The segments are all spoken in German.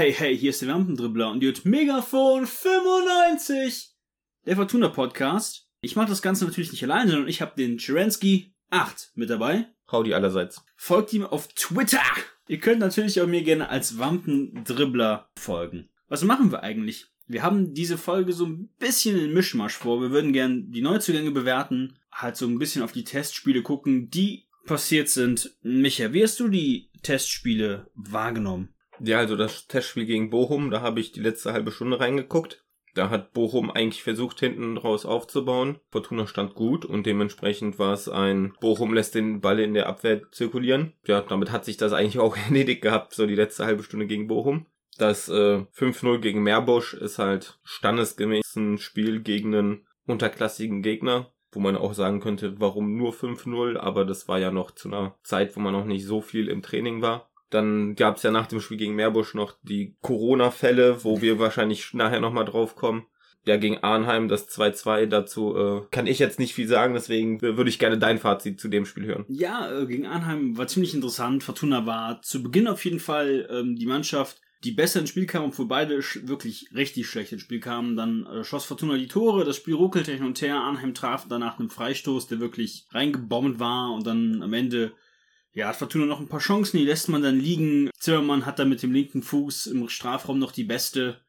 Hey, hey, hier ist der Wampendribbler und ihr hört Megafon 95, der Fortuna Podcast. Ich mache das Ganze natürlich nicht allein, sondern ich habe den Cherensky 8 mit dabei. Howdy allerseits. Folgt ihm auf Twitter. Ihr könnt natürlich auch mir gerne als Wampendribbler folgen. Was machen wir eigentlich? Wir haben diese Folge so ein bisschen in Mischmasch vor. Wir würden gerne die Neuzugänge bewerten, halt so ein bisschen auf die Testspiele gucken, die passiert sind. Micha, wie hast du die Testspiele wahrgenommen? Ja, also das Testspiel gegen Bochum, da habe ich die letzte halbe Stunde reingeguckt. Da hat Bochum eigentlich versucht, hinten draus aufzubauen. Fortuna stand gut und dementsprechend war es ein Bochum lässt den Ball in der Abwehr zirkulieren. Ja, damit hat sich das eigentlich auch erledigt gehabt, so die letzte halbe Stunde gegen Bochum. Das äh, 5-0 gegen Meerbusch ist halt standesgemäß ein Spiel gegen einen unterklassigen Gegner, wo man auch sagen könnte, warum nur 5-0, aber das war ja noch zu einer Zeit, wo man noch nicht so viel im Training war. Dann gab es ja nach dem Spiel gegen Meerbusch noch die Corona-Fälle, wo wir wahrscheinlich nachher nochmal drauf kommen. Ja, gegen Arnheim das 2-2, dazu äh, kann ich jetzt nicht viel sagen, deswegen würde ich gerne dein Fazit zu dem Spiel hören. Ja, äh, gegen Arnheim war ziemlich interessant. Fortuna war zu Beginn auf jeden Fall ähm, die Mannschaft, die besser ins Spiel kam, obwohl beide wirklich richtig schlecht ins Spiel kamen. Dann äh, schoss Fortuna die Tore, das Spiel ruckelte hin und her. Arnheim traf danach einen Freistoß, der wirklich reingebombt war und dann am Ende ja, hat Fortuna noch ein paar Chancen, die lässt man dann liegen. Zimmermann hat da mit dem linken Fuß im Strafraum noch die beste.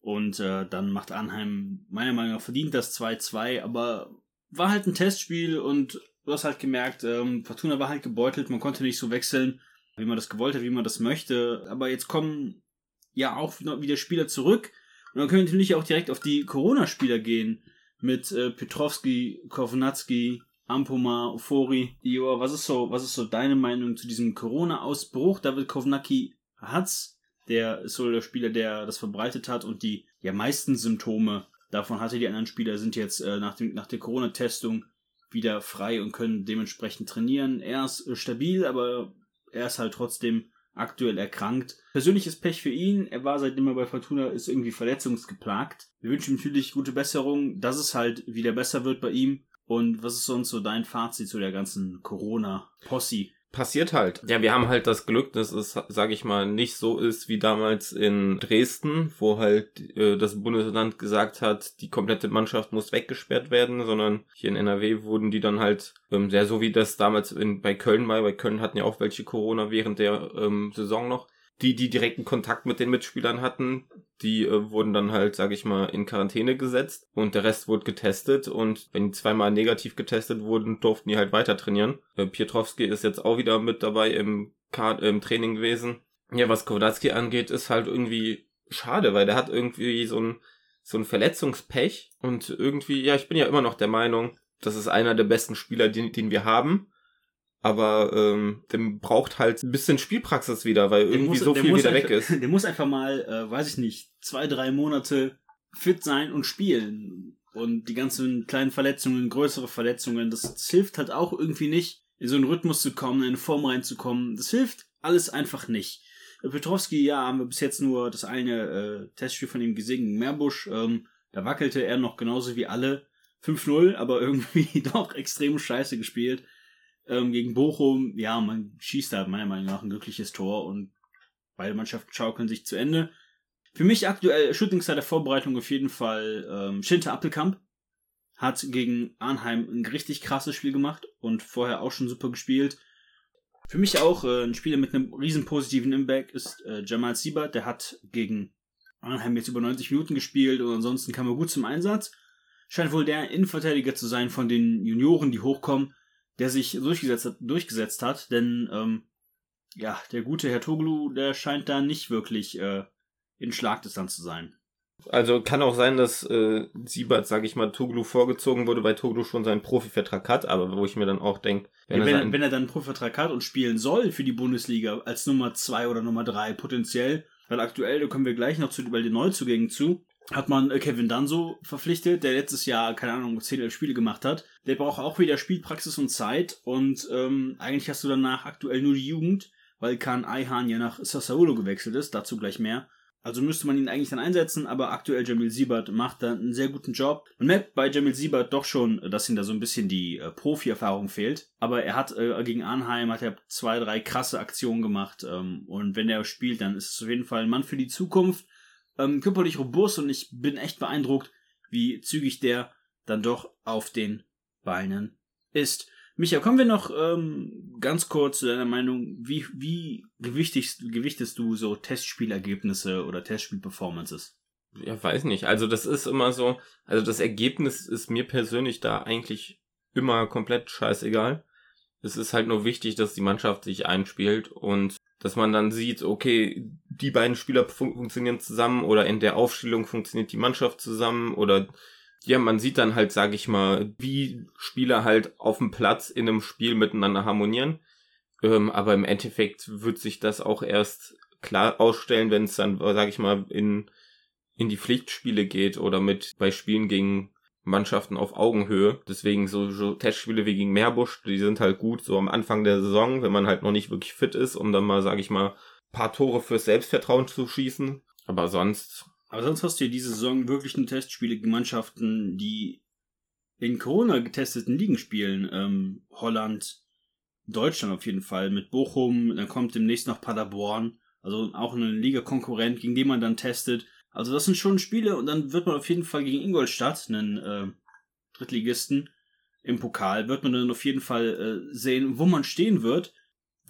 Und äh, dann macht Arnheim meiner Meinung nach verdient das 2-2, aber war halt ein Testspiel und du hast halt gemerkt, ähm, Fortuna war halt gebeutelt, man konnte nicht so wechseln, wie man das gewollt hat, wie man das möchte. Aber jetzt kommen ja auch wieder Spieler zurück. Und dann können wir natürlich auch direkt auf die Corona-Spieler gehen. Mit äh, Petrovski, Kovnatski, Ampoma, Fori. Joa, was ist so, was ist so deine Meinung zu diesem Corona-Ausbruch? David Kovnacki hat's. Der ist so der Spieler, der das verbreitet hat und die ja meisten Symptome davon hatte. Die anderen Spieler sind jetzt äh, nach, dem, nach der Corona-Testung wieder frei und können dementsprechend trainieren. Er ist äh, stabil, aber er ist halt trotzdem aktuell erkrankt. Persönliches Pech für ihn. Er war seitdem er bei Fortuna ist irgendwie verletzungsgeplagt. Wir wünschen ihm natürlich gute Besserung, dass es halt wieder besser wird bei ihm. Und was ist sonst so dein Fazit zu der ganzen Corona-Posse? Passiert halt. Ja, wir haben halt das Glück, dass es, sage ich mal, nicht so ist wie damals in Dresden, wo halt äh, das Bundesland gesagt hat, die komplette Mannschaft muss weggesperrt werden, sondern hier in NRW wurden die dann halt, ähm, sehr so wie das damals in, bei Köln war, bei Köln hatten ja auch welche Corona während der ähm, Saison noch, die, die direkten Kontakt mit den Mitspielern hatten, die äh, wurden dann halt, sag ich mal, in Quarantäne gesetzt und der Rest wurde getestet und wenn die zweimal negativ getestet wurden, durften die halt weiter trainieren. Äh, Pietrowski ist jetzt auch wieder mit dabei im, Kart, im Training gewesen. Ja, was Kownatski angeht, ist halt irgendwie schade, weil der hat irgendwie so ein, so ein Verletzungspech und irgendwie, ja, ich bin ja immer noch der Meinung, das ist einer der besten Spieler, den, den wir haben aber ähm, dem braucht halt ein bisschen Spielpraxis wieder, weil irgendwie muss, so viel wieder einfach, weg ist. Der muss einfach mal, äh, weiß ich nicht, zwei, drei Monate fit sein und spielen. Und die ganzen kleinen Verletzungen, größere Verletzungen, das, das hilft halt auch irgendwie nicht, in so einen Rhythmus zu kommen, in eine Form reinzukommen. Das hilft alles einfach nicht. Petrowski, ja, haben wir bis jetzt nur das eine äh, Testspiel von ihm gesehen gegen Meerbusch. Ähm, da wackelte er noch genauso wie alle. 5-0, aber irgendwie doch extrem scheiße gespielt ähm, gegen Bochum, ja, man schießt da meiner Meinung nach ein glückliches Tor und beide Mannschaften schaukeln sich zu Ende. Für mich aktuell Shootingstar der Vorbereitung auf jeden Fall ähm, Schinter Appelkamp. Hat gegen Arnheim ein richtig krasses Spiel gemacht und vorher auch schon super gespielt. Für mich auch äh, ein Spieler mit einem riesen positiven Impact ist äh, Jamal Siebert. Der hat gegen Arnheim jetzt über 90 Minuten gespielt und ansonsten kam er gut zum Einsatz. Scheint wohl der Innenverteidiger zu sein von den Junioren, die hochkommen der sich durchgesetzt hat, durchgesetzt hat denn ähm, ja, der gute Herr Toglu, der scheint da nicht wirklich äh, in Schlagdistanz zu sein. Also kann auch sein, dass äh, Siebert, sage ich mal, Toglu vorgezogen wurde, weil Toglu schon seinen Profivertrag hat, aber wo ich mir dann auch denke, wenn, ja, wenn, er, wenn er dann einen Profivertrag hat und spielen soll für die Bundesliga als Nummer zwei oder Nummer drei potenziell, weil aktuell, da kommen wir gleich noch zu bei den Neuzugängen zu, hat man äh, Kevin Danso verpflichtet, der letztes Jahr, keine Ahnung, 10, 11 Spiele gemacht hat. Der braucht auch wieder Spielpraxis und Zeit und ähm, eigentlich hast du danach aktuell nur die Jugend, weil Kahn Eihan ja nach Sassuolo gewechselt ist, dazu gleich mehr. Also müsste man ihn eigentlich dann einsetzen, aber aktuell Jamil Siebert macht da einen sehr guten Job. Man merkt bei Jamil Siebert doch schon, dass ihm da so ein bisschen die äh, Profi-Erfahrung fehlt. Aber er hat äh, gegen Arnheim hat er zwei, drei krasse Aktionen gemacht. Ähm, und wenn er spielt, dann ist es auf jeden Fall ein Mann für die Zukunft. Ähm, körperlich robust und ich bin echt beeindruckt, wie zügig der dann doch auf den Beinen ist. Micha, kommen wir noch ähm, ganz kurz zu deiner Meinung. Wie, wie gewichtest, gewichtest du so Testspielergebnisse oder Testspielperformances? Ja, weiß nicht. Also das ist immer so, also das Ergebnis ist mir persönlich da eigentlich immer komplett scheißegal. Es ist halt nur wichtig, dass die Mannschaft sich einspielt und dass man dann sieht, okay, die beiden Spieler fun funktionieren zusammen oder in der Aufstellung funktioniert die Mannschaft zusammen oder ja, man sieht dann halt, sag ich mal, wie Spieler halt auf dem Platz in einem Spiel miteinander harmonieren. Ähm, aber im Endeffekt wird sich das auch erst klar ausstellen, wenn es dann, sag ich mal, in, in die Pflichtspiele geht oder mit bei Spielen gegen Mannschaften auf Augenhöhe. Deswegen so, so Testspiele wie gegen Meerbusch, die sind halt gut so am Anfang der Saison, wenn man halt noch nicht wirklich fit ist, um dann mal, sag ich mal, paar Tore fürs Selbstvertrauen zu schießen. Aber sonst aber sonst hast du ja diese Saison wirklich nur Testspiele gegen Mannschaften, die in Corona getesteten Ligen spielen. Ähm, Holland, Deutschland auf jeden Fall, mit Bochum, dann kommt demnächst noch Paderborn, also auch eine Liga-Konkurrent, gegen den man dann testet. Also das sind schon Spiele und dann wird man auf jeden Fall gegen Ingolstadt, einen äh, Drittligisten, im Pokal, wird man dann auf jeden Fall äh, sehen, wo man stehen wird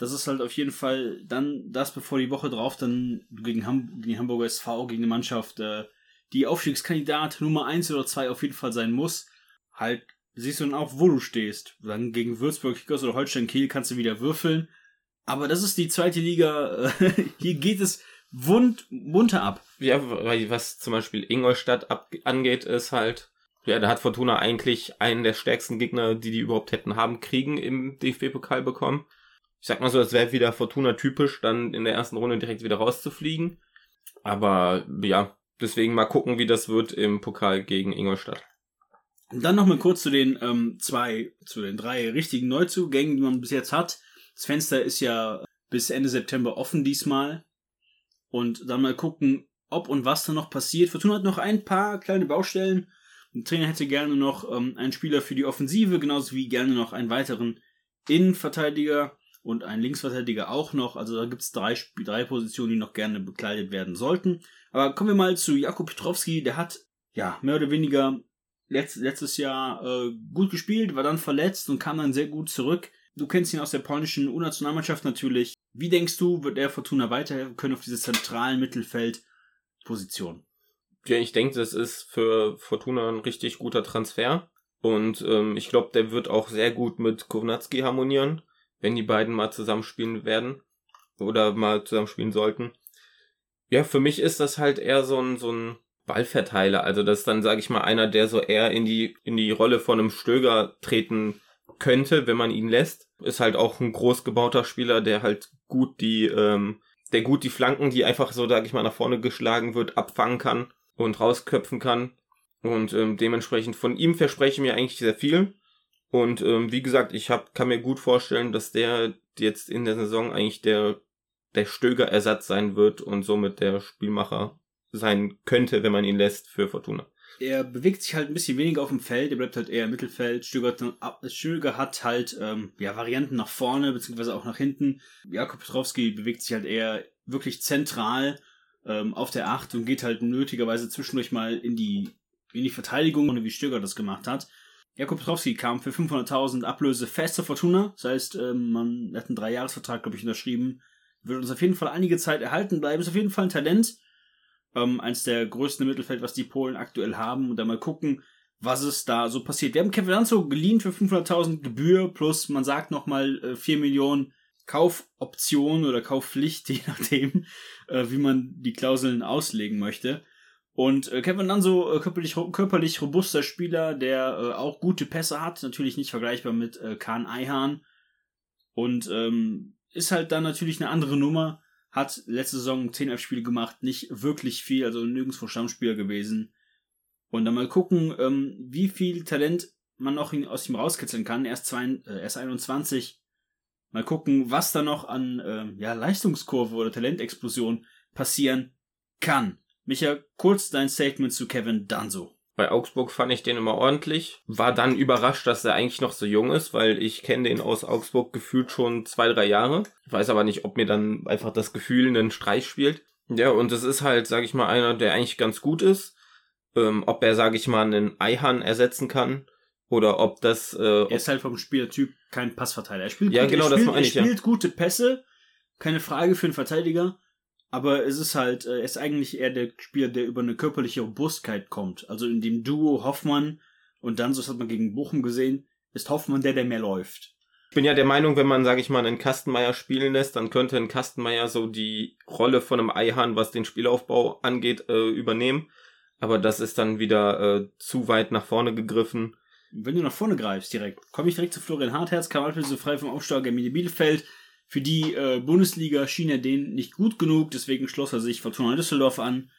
das ist halt auf jeden Fall dann das, bevor die Woche drauf dann gegen, Ham gegen Hamburger SV, gegen eine Mannschaft, äh, die Aufstiegskandidat Nummer 1 oder 2 auf jeden Fall sein muss, halt siehst du dann auch, wo du stehst. Dann gegen Würzburg, Kickers oder Holstein Kiel kannst du wieder würfeln. Aber das ist die zweite Liga. Hier geht es wund, munter ab. Ja, weil was zum Beispiel Ingolstadt ab angeht, ist halt, ja, da hat Fortuna eigentlich einen der stärksten Gegner, die die überhaupt hätten haben kriegen im DFB-Pokal bekommen ich sag mal so, es wäre wieder Fortuna typisch, dann in der ersten Runde direkt wieder rauszufliegen. Aber ja, deswegen mal gucken, wie das wird im Pokal gegen Ingolstadt. Und dann nochmal kurz zu den ähm, zwei, zu den drei richtigen Neuzugängen, die man bis jetzt hat. Das Fenster ist ja bis Ende September offen diesmal. Und dann mal gucken, ob und was da noch passiert. Fortuna hat noch ein paar kleine Baustellen. Der Trainer hätte gerne noch ähm, einen Spieler für die Offensive, genauso wie gerne noch einen weiteren Innenverteidiger und ein Linksverteidiger auch noch. Also da gibt es drei, drei Positionen, die noch gerne bekleidet werden sollten. Aber kommen wir mal zu Jakub Petrowski. Der hat ja mehr oder weniger letzt, letztes Jahr äh, gut gespielt, war dann verletzt und kam dann sehr gut zurück. Du kennst ihn aus der polnischen U-Nationalmannschaft natürlich. Wie denkst du, wird er Fortuna weiterhelfen können auf diese zentralen Mittelfeldposition? Ja, ich denke, das ist für Fortuna ein richtig guter Transfer. Und ähm, ich glaube, der wird auch sehr gut mit Kownatski harmonieren wenn die beiden mal zusammenspielen werden oder mal zusammenspielen sollten. Ja, für mich ist das halt eher so ein, so ein Ballverteiler. Also das ist dann, sage ich mal, einer, der so eher in die, in die Rolle von einem Stöger treten könnte, wenn man ihn lässt. Ist halt auch ein groß gebauter Spieler, der halt gut die, ähm, der gut die Flanken, die einfach so, sage ich mal, nach vorne geschlagen wird, abfangen kann und rausköpfen kann. Und ähm, dementsprechend von ihm verspreche ich mir eigentlich sehr viel. Und ähm, wie gesagt, ich hab, kann mir gut vorstellen, dass der jetzt in der Saison eigentlich der, der Stöger-Ersatz sein wird und somit der Spielmacher sein könnte, wenn man ihn lässt für Fortuna. Er bewegt sich halt ein bisschen weniger auf dem Feld, er bleibt halt eher im Mittelfeld. Stöger, hat halt ähm, ja, Varianten nach vorne, beziehungsweise auch nach hinten. Jakob Petrowski bewegt sich halt eher wirklich zentral ähm, auf der Acht und geht halt nötigerweise zwischendurch mal in die, in die Verteidigung, wie Stöger das gemacht hat. Jakob Petrowski kam für 500.000 Ablöse fest zur Fortuna. Das heißt, ähm, man hat einen Dreijahresvertrag, glaube ich, unterschrieben. Wird uns auf jeden Fall einige Zeit erhalten bleiben. Ist auf jeden Fall ein Talent. Ähm, eins der größten Mittelfeld, was die Polen aktuell haben. Und dann mal gucken, was es da so passiert. Wir haben Kevin Lanzo geliehen für 500.000 Gebühr plus, man sagt nochmal, äh, 4 Millionen Kaufoption oder Kaufpflicht, je nachdem, äh, wie man die Klauseln auslegen möchte. Und äh, Kevin Lanzo, äh, körperlich, körperlich robuster Spieler, der äh, auch gute Pässe hat, natürlich nicht vergleichbar mit äh, Kahn Eihahn. Und ähm, ist halt dann natürlich eine andere Nummer. Hat letzte Saison 10 11 Spiele gemacht, nicht wirklich viel, also nirgendwo Stammspieler gewesen. Und dann mal gucken, ähm, wie viel Talent man noch aus ihm rauskitzeln kann. Er ist, zwei, äh, er ist 21. Mal gucken, was da noch an äh, ja, Leistungskurve oder Talentexplosion passieren kann. Micha, kurz dein Statement zu Kevin Danso. Bei Augsburg fand ich den immer ordentlich. War dann überrascht, dass er eigentlich noch so jung ist, weil ich kenne den aus Augsburg gefühlt schon zwei, drei Jahre. Ich weiß aber nicht, ob mir dann einfach das Gefühl einen Streich spielt. Ja, und es ist halt, sag ich mal, einer, der eigentlich ganz gut ist. Ähm, ob er, sag ich mal, einen Eihahn ersetzen kann oder ob das. Äh, er ist halt vom Spielertyp kein Passverteiler. Er spielt, ja, gut, genau, er das spielt, meine er ich, ja. spielt gute Pässe, keine Frage für einen Verteidiger. Aber es ist halt, äh, er ist eigentlich eher der Spieler, der über eine körperliche Robustheit kommt. Also in dem Duo Hoffmann und dann, so das hat man gegen Bochum gesehen, ist Hoffmann der, der mehr läuft. Ich bin ja der Meinung, wenn man, sage ich mal, einen Kastenmeier spielen lässt, dann könnte ein Kastenmeier so die Rolle von einem Eihahn, was den Spielaufbau angeht, äh, übernehmen. Aber das ist dann wieder äh, zu weit nach vorne gegriffen. Wenn du nach vorne greifst direkt, komme ich direkt zu Florian Hartherz, kam so frei vom Aufsteiger Bielefeld. Für die äh, Bundesliga schien er den nicht gut genug, deswegen schloss er sich Fortuna Düsseldorf an.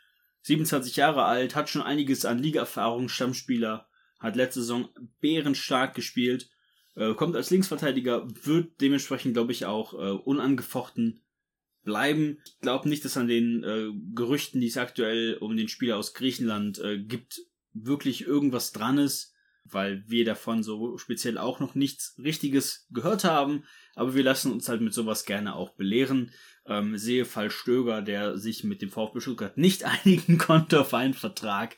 27 Jahre alt, hat schon einiges an Ligaerfahrung, Stammspieler, hat letzte Saison bärenstark gespielt, äh, kommt als Linksverteidiger, wird dementsprechend, glaube ich, auch äh, unangefochten bleiben. Ich glaube nicht, dass an den äh, Gerüchten, die es aktuell um den Spieler aus Griechenland äh, gibt, wirklich irgendwas dran ist, weil wir davon so speziell auch noch nichts Richtiges gehört haben. Aber wir lassen uns halt mit sowas gerne auch belehren. Ähm, sehe Fall Stöger, der sich mit dem VfB Stuttgart nicht einigen konnte auf einen Vertrag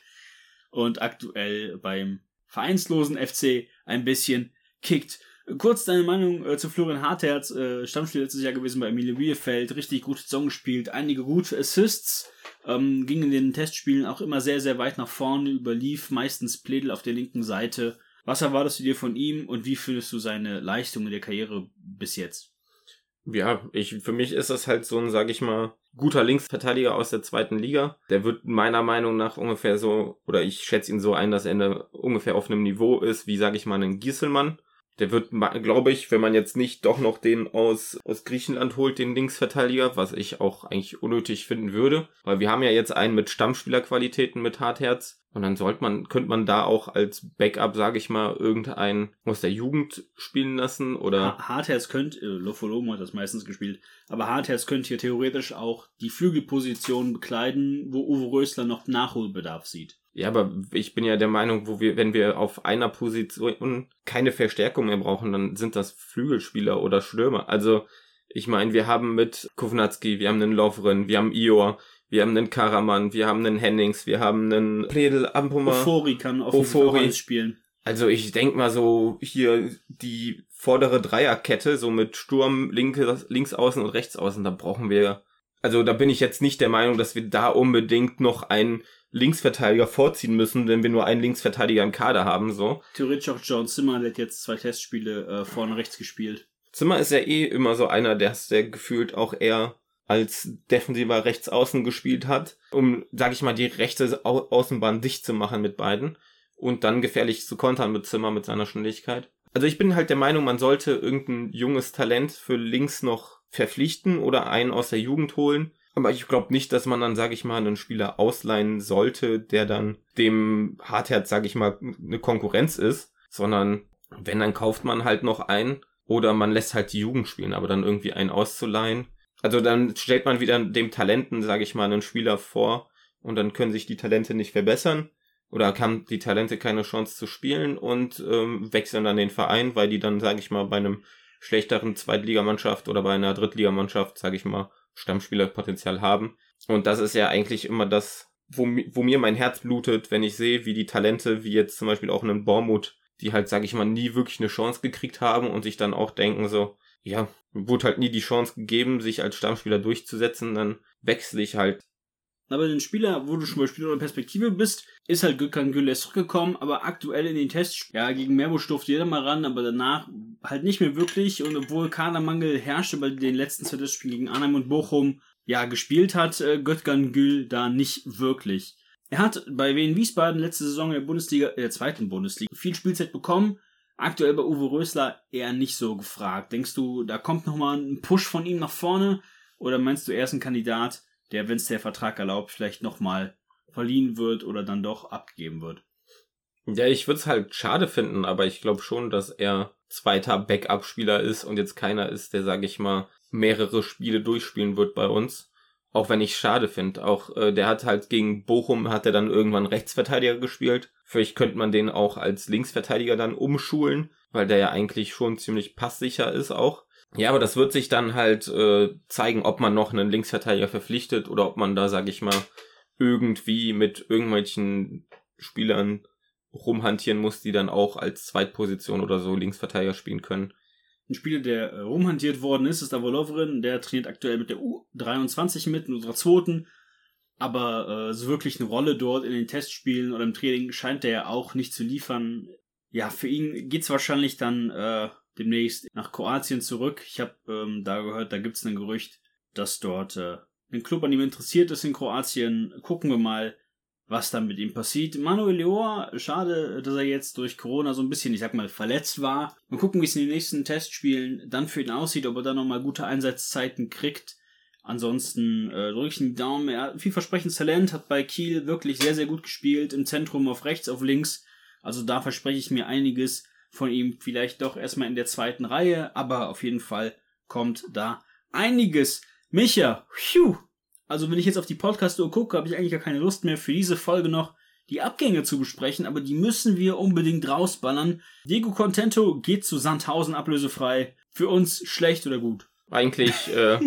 und aktuell beim vereinslosen FC ein bisschen kickt. Kurz deine Meinung äh, zu Florian Hartherz, äh, Stammspieler letztes Jahr gewesen bei Emilio Bielefeld, richtig gute Saison gespielt, einige gute Assists, ähm, ging in den Testspielen auch immer sehr, sehr weit nach vorne, überlief meistens Pledel auf der linken Seite. Was erwartest du dir von ihm und wie findest du seine Leistung in der Karriere bis jetzt? Ja, ich, für mich ist das halt so ein, sag ich mal, guter Linksverteidiger aus der zweiten Liga. Der wird meiner Meinung nach ungefähr so, oder ich schätze ihn so ein, dass er eine, ungefähr auf einem Niveau ist, wie, sag ich mal, ein Gieselmann. Der wird, glaube ich, wenn man jetzt nicht doch noch den aus, aus Griechenland holt, den Linksverteidiger, was ich auch eigentlich unnötig finden würde, weil wir haben ja jetzt einen mit Stammspielerqualitäten mit Hartherz und dann sollte man, könnte man da auch als Backup, sage ich mal, irgendeinen aus der Jugend spielen lassen oder. Hartherz könnte, äh, Lofolomo hat das meistens gespielt, aber Hartherz könnte hier theoretisch auch die Flügelposition bekleiden, wo Uwe Rösler noch Nachholbedarf sieht. Ja, aber ich bin ja der Meinung, wo wir, wenn wir auf einer Position keine Verstärkung mehr brauchen, dann sind das Flügelspieler oder Stürmer. Also, ich meine, wir haben mit Kovnatski, wir haben einen Lovren, wir haben Ior, wir haben einen Karaman, wir haben einen Hennings, wir haben einen Pledel Ampuma. Ofori kann alles spielen. Also ich denk mal so hier die vordere Dreierkette, so mit Sturm linke, links außen und rechts außen, da brauchen wir. Also da bin ich jetzt nicht der Meinung, dass wir da unbedingt noch einen Linksverteidiger vorziehen müssen, wenn wir nur einen Linksverteidiger im Kader haben, so. Theoretisch auch John Zimmer, der hat jetzt zwei Testspiele äh, vorne rechts gespielt. Zimmer ist ja eh immer so einer, der, der gefühlt auch eher als defensiver Rechtsaußen gespielt hat, um, sag ich mal, die rechte Au Außenbahn dicht zu machen mit beiden und dann gefährlich zu kontern mit Zimmer mit seiner Schnelligkeit. Also ich bin halt der Meinung, man sollte irgendein junges Talent für links noch verpflichten oder einen aus der Jugend holen. Aber ich glaube nicht, dass man dann, sag ich mal, einen Spieler ausleihen sollte, der dann dem Hartherz, sag ich mal, eine Konkurrenz ist, sondern wenn, dann kauft man halt noch einen oder man lässt halt die Jugend spielen, aber dann irgendwie einen auszuleihen. Also dann stellt man wieder dem Talenten, sag ich mal, einen Spieler vor und dann können sich die Talente nicht verbessern oder haben die Talente keine Chance zu spielen und ähm, wechseln dann den Verein, weil die dann, sage ich mal, bei einem schlechteren Zweitligamannschaft oder bei einer Drittligamannschaft, sage ich mal, Stammspielerpotenzial haben. Und das ist ja eigentlich immer das, wo, wo mir mein Herz blutet, wenn ich sehe, wie die Talente, wie jetzt zum Beispiel auch einen Bormut, die halt, sage ich mal, nie wirklich eine Chance gekriegt haben und sich dann auch denken so, ja, wurde halt nie die Chance gegeben, sich als Stammspieler durchzusetzen, dann wechsle ich halt aber den Spieler, wo du schon bei Spieler oder Perspektive bist, ist halt Gökhan Güles zurückgekommen, aber aktuell in den Tests, ja, gegen Merbusch durfte jeder mal ran, aber danach halt nicht mehr wirklich und obwohl Kadermangel herrschte bei den letzten zwei Testspielen gegen Arnhem und Bochum, ja, gespielt hat äh, Gökhan Gül da nicht wirklich. Er hat bei Wien Wiesbaden letzte Saison in der Bundesliga, in der zweiten Bundesliga, viel Spielzeit bekommen, aktuell bei Uwe Rösler eher nicht so gefragt. Denkst du, da kommt nochmal ein Push von ihm nach vorne oder meinst du, er ist ein Kandidat, der, wenn es der Vertrag erlaubt, vielleicht nochmal verliehen wird oder dann doch abgegeben wird. Ja, ich würde es halt schade finden, aber ich glaube schon, dass er zweiter Backup-Spieler ist und jetzt keiner ist, der, sage ich mal, mehrere Spiele durchspielen wird bei uns. Auch wenn ich schade finde. Auch äh, der hat halt gegen Bochum hat er dann irgendwann Rechtsverteidiger gespielt. Vielleicht könnte man den auch als Linksverteidiger dann umschulen, weil der ja eigentlich schon ziemlich passsicher ist auch. Ja, aber das wird sich dann halt äh, zeigen, ob man noch einen Linksverteidiger verpflichtet oder ob man da, sag ich mal, irgendwie mit irgendwelchen Spielern rumhantieren muss, die dann auch als Zweitposition oder so Linksverteidiger spielen können. Ein Spieler, der äh, rumhantiert worden ist, ist Davo Lovren. Der trainiert aktuell mit der U23 mit, in unserer zweiten. Aber äh, so wirklich eine Rolle dort in den Testspielen oder im Training scheint der ja auch nicht zu liefern. Ja, für ihn geht's wahrscheinlich dann äh, demnächst nach Kroatien zurück. Ich habe ähm, da gehört, da gibt's ein Gerücht, dass dort äh, ein Club an ihm interessiert ist in Kroatien. Gucken wir mal, was dann mit ihm passiert. Manuel Leor, schade, dass er jetzt durch Corona so ein bisschen, ich sag mal, verletzt war. Mal gucken, wie es in den nächsten Testspielen dann für ihn aussieht, ob er dann nochmal gute Einsatzzeiten kriegt. Ansonsten äh, drücke ich den Daumen. Er hat vielversprechendes Talent, hat bei Kiel wirklich sehr, sehr gut gespielt. Im Zentrum auf rechts, auf links. Also da verspreche ich mir einiges von ihm. Vielleicht doch erstmal in der zweiten Reihe, aber auf jeden Fall kommt da einiges. Micha, phew, also wenn ich jetzt auf die Podcast-Uhr gucke, habe ich eigentlich gar keine Lust mehr für diese Folge noch die Abgänge zu besprechen, aber die müssen wir unbedingt rausballern. Diego Contento geht zu Sandhausen ablösefrei. Für uns schlecht oder gut? Eigentlich, äh,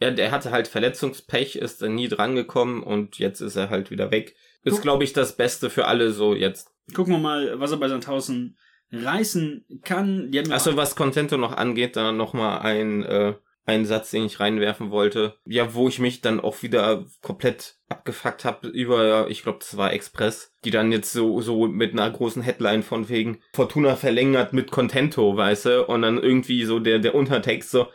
ja, der hatte halt Verletzungspech, ist dann nie drangekommen und jetzt ist er halt wieder weg. Ist, glaube ich, das Beste für alle so jetzt. Gucken wir mal, was er bei Sandhausen reißen kann. Achso, was Contento noch angeht, dann nochmal ein äh, ein Satz, den ich reinwerfen wollte. Ja, wo ich mich dann auch wieder komplett abgefuckt habe über, ich glaube, das war Express, die dann jetzt so so mit einer großen Headline von wegen Fortuna verlängert mit Contento, weißt du, und dann irgendwie so der der Untertext so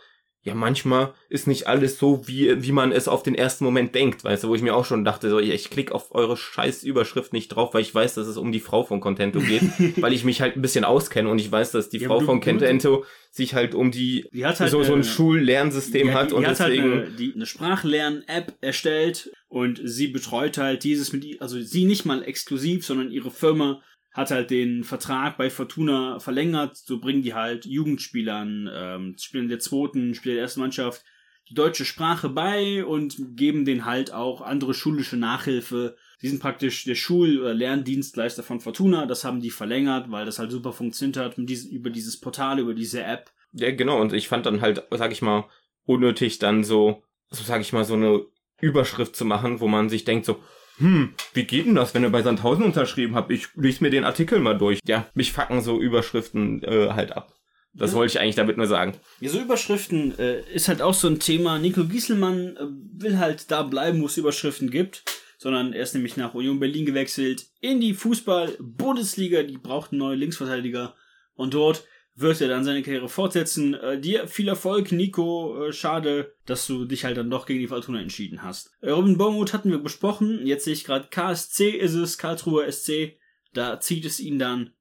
ja, manchmal ist nicht alles so, wie, wie man es auf den ersten Moment denkt, weißt du, wo ich mir auch schon dachte, so, ich klicke auf eure scheiß Überschrift nicht drauf, weil ich weiß, dass es um die Frau von Contento geht, weil ich mich halt ein bisschen auskenne und ich weiß, dass die ja, Frau du, von Contento sich halt um die, die hat halt so, so ein Schullernsystem hat, die, und hat deswegen. Halt eine, die, eine Sprachlern-App erstellt und sie betreut halt dieses mit, also sie nicht mal exklusiv, sondern ihre Firma hat halt den Vertrag bei Fortuna verlängert. So bringen die halt Jugendspielern, ähm, Spielern der zweiten, Spieler der ersten Mannschaft die deutsche Sprache bei und geben denen halt auch andere schulische Nachhilfe. Die sind praktisch der Schul- oder Lerndienstleister von Fortuna. Das haben die verlängert, weil das halt super funktioniert hat diesem, über dieses Portal, über diese App. Ja, genau. Und ich fand dann halt, sag ich mal, unnötig dann so, so sag ich mal, so eine Überschrift zu machen, wo man sich denkt so, hm, wie geht denn das, wenn ihr bei Sandhausen unterschrieben habt? Ich lese mir den Artikel mal durch. Ja, mich fucken so Überschriften äh, halt ab. Das wollte ich eigentlich damit nur sagen. Ja, so Überschriften äh, ist halt auch so ein Thema. Nico Gieselmann äh, will halt da bleiben, wo es Überschriften gibt. Sondern er ist nämlich nach Union Berlin gewechselt in die Fußball-Bundesliga. Die braucht einen neuen Linksverteidiger. Und dort wird er dann seine Karriere fortsetzen. Äh, dir viel Erfolg, Nico. Äh, schade, dass du dich halt dann doch gegen die Fortuna entschieden hast. Äh, Robin Baumut hatten wir besprochen. Jetzt sehe ich gerade KSC ist es, Karlsruher SC. Da zieht es ihn dann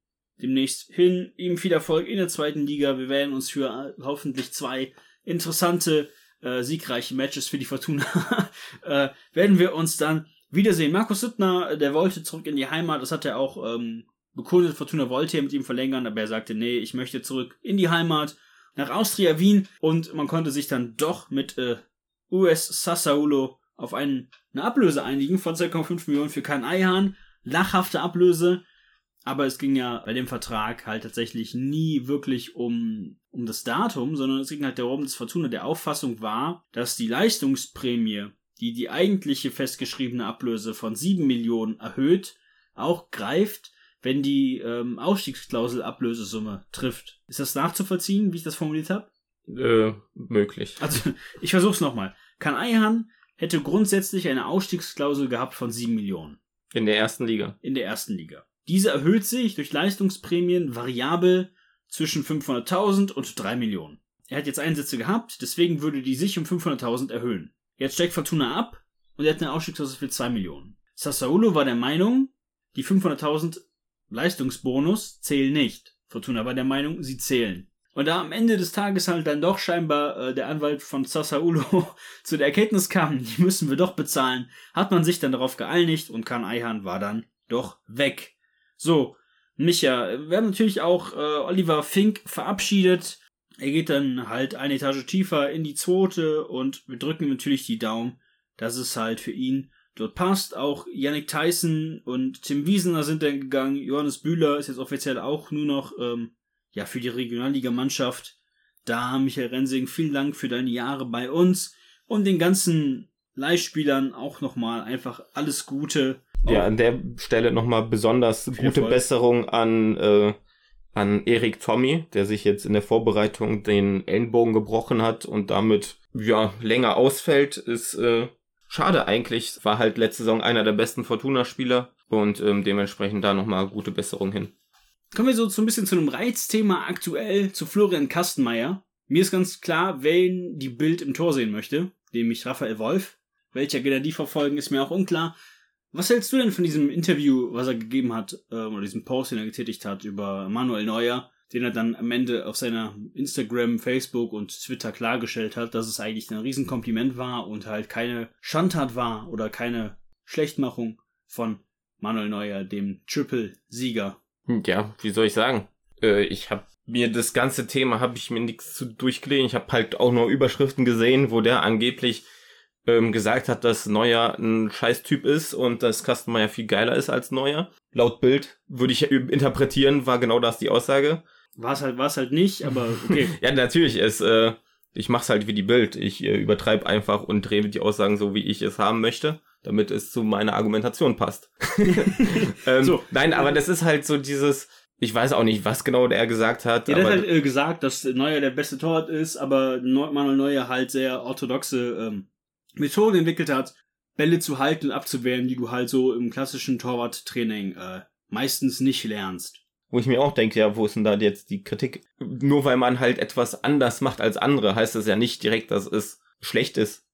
demnächst hin. Ihm viel Erfolg in der zweiten Liga. Wir werden uns für äh, hoffentlich zwei interessante, äh, siegreiche Matches für die Fortuna äh, werden wir uns dann wiedersehen. Markus Sittner, der wollte zurück in die Heimat. Das hat er auch ähm, bekundet, Fortuna wollte ja mit ihm verlängern, aber er sagte, nee, ich möchte zurück in die Heimat, nach Austria Wien. Und man konnte sich dann doch mit äh, US Sassaulo auf einen, eine Ablöse einigen von 2,5 Millionen für keinen Eihahn. Lachhafte Ablöse, aber es ging ja bei dem Vertrag halt tatsächlich nie wirklich um, um das Datum, sondern es ging halt darum, dass Fortuna der Auffassung war, dass die Leistungsprämie, die die eigentliche festgeschriebene Ablöse von 7 Millionen erhöht, auch greift wenn die ähm, Ausstiegsklausel Ablösesumme trifft. Ist das nachzuvollziehen, wie ich das formuliert habe? Äh, möglich. Also, ich versuch's nochmal. Kan Eihan hätte grundsätzlich eine Ausstiegsklausel gehabt von 7 Millionen. In der ersten Liga. In der ersten Liga. Diese erhöht sich durch Leistungsprämien variabel zwischen 500.000 und 3 Millionen. Er hat jetzt Einsätze gehabt, deswegen würde die sich um 500.000 erhöhen. Jetzt steckt Fortuna ab und er hat eine Ausstiegsklausel für 2 Millionen. Sassaulo war der Meinung, die 500.000 Leistungsbonus zählen nicht. Fortuna war der Meinung, sie zählen. Und da am Ende des Tages halt dann doch scheinbar äh, der Anwalt von Sasaulo zu der Erkenntnis kam, die müssen wir doch bezahlen, hat man sich dann darauf geeinigt und Kan Eihan war dann doch weg. So, Micha, wir haben natürlich auch äh, Oliver Fink verabschiedet. Er geht dann halt eine Etage tiefer in die zweite und wir drücken natürlich die Daumen, dass es halt für ihn dort passt. Auch Yannick Tyson und Tim Wiesener sind dann gegangen. Johannes Bühler ist jetzt offiziell auch nur noch ähm, ja für die Regionalligamannschaft da. Michael Rensing, vielen Dank für deine Jahre bei uns und den ganzen Leihspielern auch nochmal einfach alles Gute. Ja, an der Stelle nochmal besonders gute Erfolg. Besserung an, äh, an Erik Tommy, der sich jetzt in der Vorbereitung den Ellenbogen gebrochen hat und damit ja länger ausfällt, ist äh, schade eigentlich. War halt letzte Saison einer der besten Fortuna-Spieler und ähm, dementsprechend da nochmal gute Besserung hin. Kommen wir so, ein bisschen zu einem Reizthema aktuell, zu Florian Kastenmeier. Mir ist ganz klar, wen die Bild im Tor sehen möchte, nämlich Raphael Wolf. Welcher Gegner die verfolgen, ist mir auch unklar. Was hältst du denn von diesem Interview, was er gegeben hat, äh, oder diesem Post, den er getätigt hat über Manuel Neuer, den er dann am Ende auf seiner Instagram, Facebook und Twitter klargestellt hat, dass es eigentlich ein Riesenkompliment war und halt keine Schandtat war oder keine Schlechtmachung von Manuel Neuer, dem Triple-Sieger. Ja, wie soll ich sagen? Äh, ich habe mir das ganze Thema habe ich mir nichts zu durchgelesen. Ich habe halt auch nur Überschriften gesehen, wo der angeblich ähm, gesagt hat, dass Neuer ein Scheißtyp ist und dass Kastenmeier viel geiler ist als Neuer. Laut Bild würde ich interpretieren, war genau das die Aussage. War es halt, war es halt nicht, aber okay. ja, natürlich ist, äh, ich mach's halt wie die Bild. Ich äh, übertreibe einfach und drehe die Aussagen so, wie ich es haben möchte, damit es zu meiner Argumentation passt. ähm, so. Nein, aber das ist halt so dieses, ich weiß auch nicht, was genau der gesagt hat. Ja, der hat halt äh, gesagt, dass Neuer der beste Torwart ist, aber Manuel Neuer halt sehr orthodoxe ähm, Methoden entwickelt hat, Bälle zu halten und abzuwehren, die du halt so im klassischen Torwarttraining äh, meistens nicht lernst. Wo ich mir auch denke, ja, wo ist denn da jetzt die Kritik? Nur weil man halt etwas anders macht als andere, heißt das ja nicht direkt, dass es schlecht ist.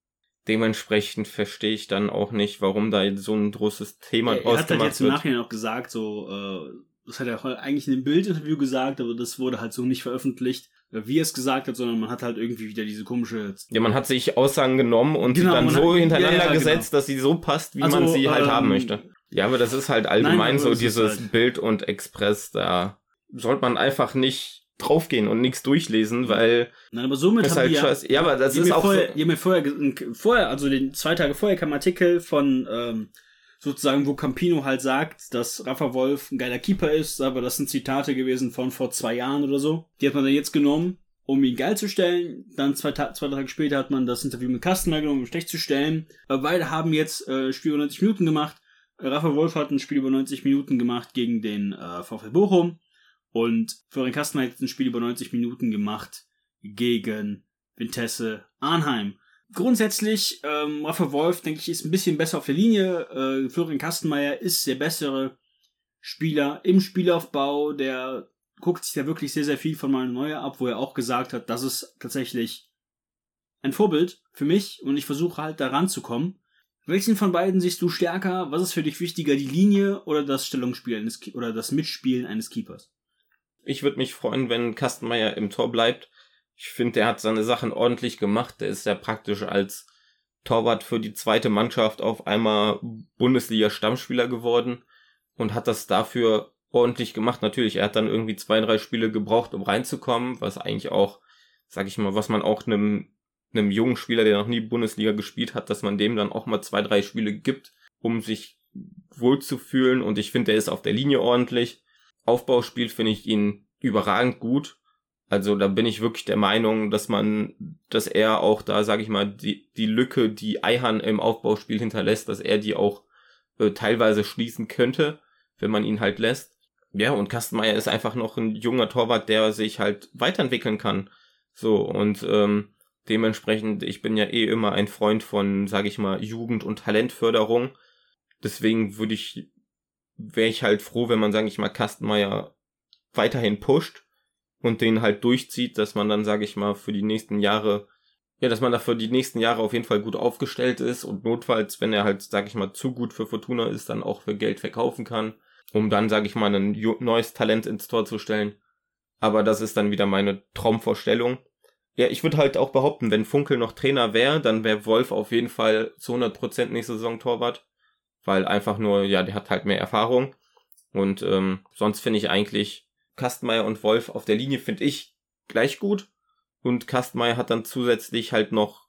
Dementsprechend verstehe ich dann auch nicht, warum da so ein großes Thema wird. Er hat halt jetzt im Nachhinein auch gesagt, so, äh, das hat er eigentlich in dem Bildinterview gesagt, aber das wurde halt so nicht veröffentlicht, wie er es gesagt hat, sondern man hat halt irgendwie wieder diese komische. Ja, man hat sich Aussagen genommen und genau, dann so hat, hintereinander ja, ja, genau. gesetzt, genau. dass sie so passt, wie also, man sie halt ähm, haben möchte. Ja, aber das ist halt allgemein nein, so dieses halt Bild und Express, da sollte man einfach nicht draufgehen und nichts durchlesen, weil Nein, aber somit haben halt wir ja, ja, aber das ist auch vorher, so, mir vorher, vorher, also den zwei Tage vorher kam ein Artikel von ähm, sozusagen, wo Campino halt sagt, dass Rafa Wolf ein geiler Keeper ist, aber das sind Zitate gewesen von vor zwei Jahren oder so. Die hat man dann jetzt genommen, um ihn geil zu stellen. Dann zwei, Ta zwei Tage später hat man das Interview mit Kastenmeier genommen, um ihn schlecht zu stellen. Aber beide haben jetzt äh, Spiel über 90 Minuten gemacht. Rafa Wolf hat ein Spiel über 90 Minuten gemacht gegen den äh, VfL Bochum. Und Florian Kastenmeier hat ein Spiel über 90 Minuten gemacht gegen Vintesse Arnheim grundsätzlich, ähm, Rafa Wolf, denke ich, ist ein bisschen besser auf der Linie. Äh, Florian Kastenmeier ist der bessere Spieler im Spielaufbau. Der guckt sich da wirklich sehr, sehr viel von meinem Neuer ab, wo er auch gesagt hat, das ist tatsächlich ein Vorbild für mich und ich versuche halt da ranzukommen. Welchen von beiden siehst du stärker? Was ist für dich wichtiger, die Linie oder das Stellungsspiel eines oder das Mitspielen eines Keepers? Ich würde mich freuen, wenn Kastenmeier im Tor bleibt ich finde, der hat seine Sachen ordentlich gemacht. Der ist ja praktisch als Torwart für die zweite Mannschaft auf einmal Bundesliga-Stammspieler geworden und hat das dafür ordentlich gemacht. Natürlich, er hat dann irgendwie zwei, drei Spiele gebraucht, um reinzukommen, was eigentlich auch, sag ich mal, was man auch einem, einem jungen Spieler, der noch nie Bundesliga gespielt hat, dass man dem dann auch mal zwei, drei Spiele gibt, um sich wohlzufühlen. Und ich finde, der ist auf der Linie ordentlich. Aufbauspiel finde ich ihn überragend gut. Also da bin ich wirklich der Meinung, dass man, dass er auch da, sage ich mal, die, die Lücke, die Eihan im Aufbauspiel hinterlässt, dass er die auch äh, teilweise schließen könnte, wenn man ihn halt lässt. Ja, und Kastenmeier ist einfach noch ein junger Torwart, der sich halt weiterentwickeln kann. So, und ähm, dementsprechend, ich bin ja eh immer ein Freund von, sage ich mal, Jugend- und Talentförderung. Deswegen würde ich, wäre ich halt froh, wenn man, sage ich mal, Kastenmeier weiterhin pusht und den halt durchzieht, dass man dann, sage ich mal, für die nächsten Jahre, ja, dass man da für die nächsten Jahre auf jeden Fall gut aufgestellt ist und notfalls, wenn er halt, sage ich mal, zu gut für Fortuna ist, dann auch für Geld verkaufen kann, um dann, sage ich mal, ein neues Talent ins Tor zu stellen. Aber das ist dann wieder meine Traumvorstellung. Ja, ich würde halt auch behaupten, wenn Funkel noch Trainer wäre, dann wäre Wolf auf jeden Fall zu 100% nächste Saison Torwart. Weil einfach nur, ja, der hat halt mehr Erfahrung. Und ähm, sonst finde ich eigentlich, Kastmeier und Wolf auf der Linie finde ich gleich gut. Und Kastmeier hat dann zusätzlich halt noch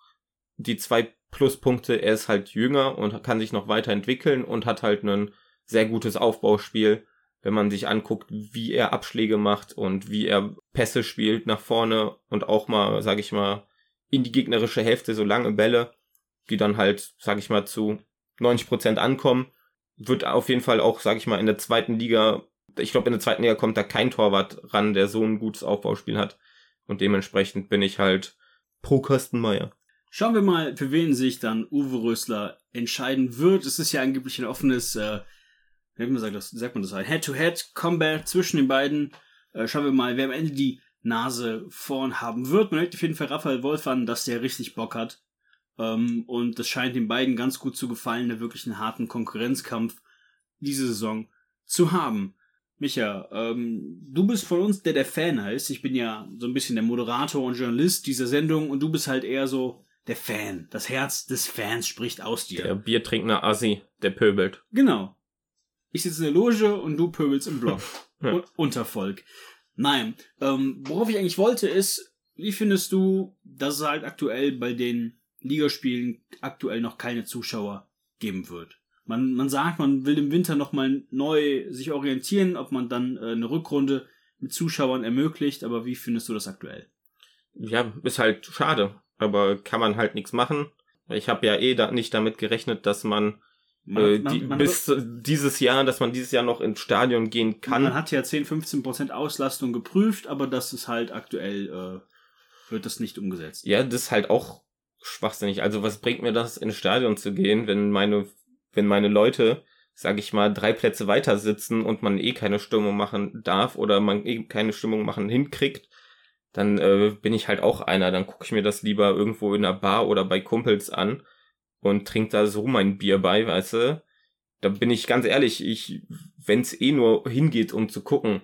die zwei Pluspunkte, er ist halt jünger und kann sich noch weiterentwickeln und hat halt ein sehr gutes Aufbauspiel, wenn man sich anguckt, wie er Abschläge macht und wie er Pässe spielt nach vorne und auch mal, sag ich mal, in die gegnerische Hälfte so lange Bälle, die dann halt, sag ich mal, zu 90 Prozent ankommen, wird auf jeden Fall auch, sag ich mal, in der zweiten Liga, ich glaube, in der zweiten Liga kommt da kein Torwart ran, der so ein gutes Aufbauspiel hat. Und dementsprechend bin ich halt pro Kastenmeier. Schauen wir mal, für wen sich dann Uwe Rösler entscheiden wird. Es ist ja angeblich ein offenes, äh, wie sagt, das, sagt man das, ein Head-to-Head-Combat zwischen den beiden. Äh, schauen wir mal, wer am Ende die Nase vorn haben wird. Man hört auf jeden Fall Raphael Wolf an, dass der richtig Bock hat. Ähm, und das scheint den beiden ganz gut zu gefallen, der wirklich einen harten Konkurrenzkampf diese Saison zu haben. Micha, ähm, du bist von uns der der Fan heißt. Ich bin ja so ein bisschen der Moderator und Journalist dieser Sendung und du bist halt eher so der Fan. Das Herz des Fans spricht aus dir. Der biertrinkende Assi, der pöbelt. Genau. Ich sitze in der Loge und du pöbelst im Block. ja. Untervolk. Nein, ähm, worauf ich eigentlich wollte ist, wie findest du, dass es halt aktuell bei den Ligaspielen aktuell noch keine Zuschauer geben wird? Man, man sagt, man will im Winter nochmal neu sich orientieren, ob man dann äh, eine Rückrunde mit Zuschauern ermöglicht, aber wie findest du das aktuell? Ja, ist halt schade, aber kann man halt nichts machen. Ich habe ja eh da nicht damit gerechnet, dass man man, äh, die, man, bis dieses Jahr, dass man dieses Jahr noch ins Stadion gehen kann. Man hat ja 10, 15 Prozent Auslastung geprüft, aber das ist halt aktuell, äh, wird das nicht umgesetzt. Ja, das ist halt auch schwachsinnig. Also was bringt mir das, ins Stadion zu gehen, wenn meine, wenn meine Leute, sag ich mal, drei Plätze weiter sitzen und man eh keine Stimmung machen darf oder man eh keine Stimmung machen hinkriegt, dann äh, bin ich halt auch einer. Dann gucke ich mir das lieber irgendwo in einer Bar oder bei Kumpels an und trinkt da so mein Bier bei, weißt du? Da bin ich ganz ehrlich, ich, wenn's eh nur hingeht, um zu gucken,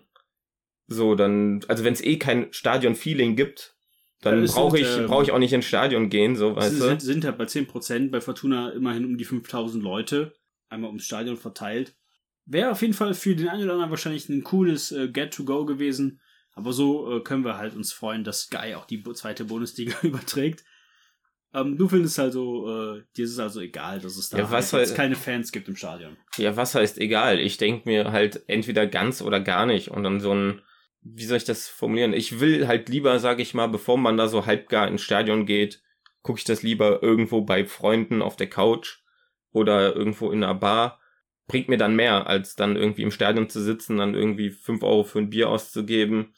so dann, also wenn's eh kein Stadion-Feeling gibt, dann ja, brauche ich, ähm, brauch ich auch nicht ins Stadion gehen, so, weißt sind, du? Sind, sind halt bei 10%, bei Fortuna immerhin um die 5000 Leute, einmal ums Stadion verteilt. Wäre auf jeden Fall für den einen oder anderen wahrscheinlich ein cooles äh, Get-to-Go gewesen. Aber so äh, können wir halt uns freuen, dass Sky auch die zweite Bundesliga überträgt. Ähm, du findest halt so, äh, dir ist es also egal, dass es da ja, was halt keine Fans gibt im Stadion. Ja, was heißt egal? Ich denke mir halt entweder ganz oder gar nicht. Und dann so ein, wie soll ich das formulieren? Ich will halt lieber, sag ich mal, bevor man da so halbgar ins Stadion geht, gucke ich das lieber irgendwo bei Freunden auf der Couch oder irgendwo in einer Bar. Bringt mir dann mehr, als dann irgendwie im Stadion zu sitzen, dann irgendwie fünf Euro für ein Bier auszugeben,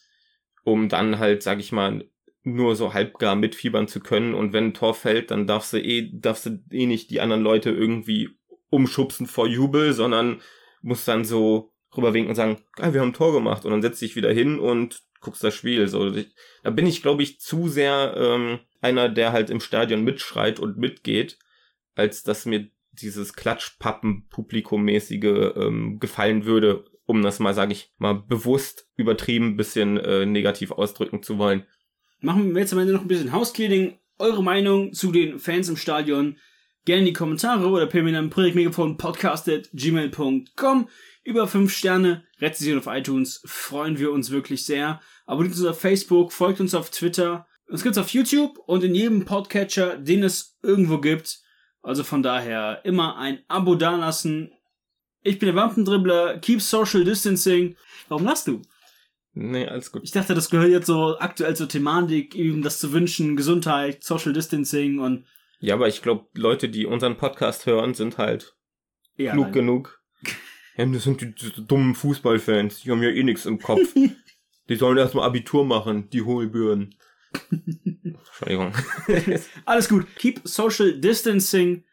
um dann halt, sag ich mal, nur so halbgar mitfiebern zu können. Und wenn ein Tor fällt, dann darfst du eh, darfst du eh nicht die anderen Leute irgendwie umschubsen vor Jubel, sondern musst dann so rüberwinken und sagen, geil, wir haben ein Tor gemacht. Und dann setzt dich wieder hin und guckst das Spiel. So, da bin ich, glaube ich, zu sehr ähm, einer, der halt im Stadion mitschreit und mitgeht, als dass mir dieses Klatschpappen-Publikum-mäßige ähm, gefallen würde, um das mal, sage ich mal, bewusst übertrieben bisschen äh, negativ ausdrücken zu wollen machen wir jetzt am Ende noch ein bisschen Housecleaning. Eure Meinung zu den Fans im Stadion gerne in die Kommentare oder per Mail an projektmegafon.podcast.gmail.com. Über 5 Sterne, Rezension auf iTunes, freuen wir uns wirklich sehr. Abonniert uns auf Facebook, folgt uns auf Twitter. Uns gibt's auf YouTube und in jedem Podcatcher, den es irgendwo gibt. Also von daher immer ein Abo dalassen. Ich bin der Wampendribbler, keep social distancing. Warum lachst du? Nee, alles gut. Ich dachte, das gehört jetzt so aktuell zur Thematik, ihm das zu wünschen, Gesundheit, Social Distancing und. Ja, aber ich glaube, Leute, die unseren Podcast hören, sind halt ja, klug nein. genug. Ja, das sind die, die, dummen Fußballfans, die haben ja eh nichts im Kopf. die sollen erstmal Abitur machen, die Hohlbüren. Entschuldigung. Alles gut. Keep Social Distancing.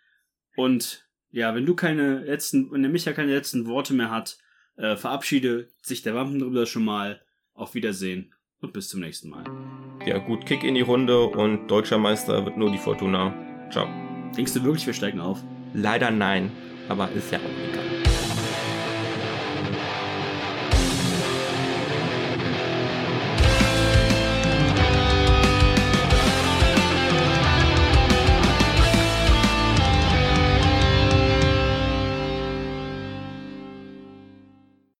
Und ja, wenn du keine letzten, wenn der Micha keine letzten Worte mehr hat, äh, verabschiede sich der Wampendribbler schon mal. Auf Wiedersehen und bis zum nächsten Mal. Ja, gut, Kick in die Runde und deutscher Meister wird nur die Fortuna. Ciao. Denkst du wirklich, wir steigen auf? Leider nein, aber ist ja auch egal.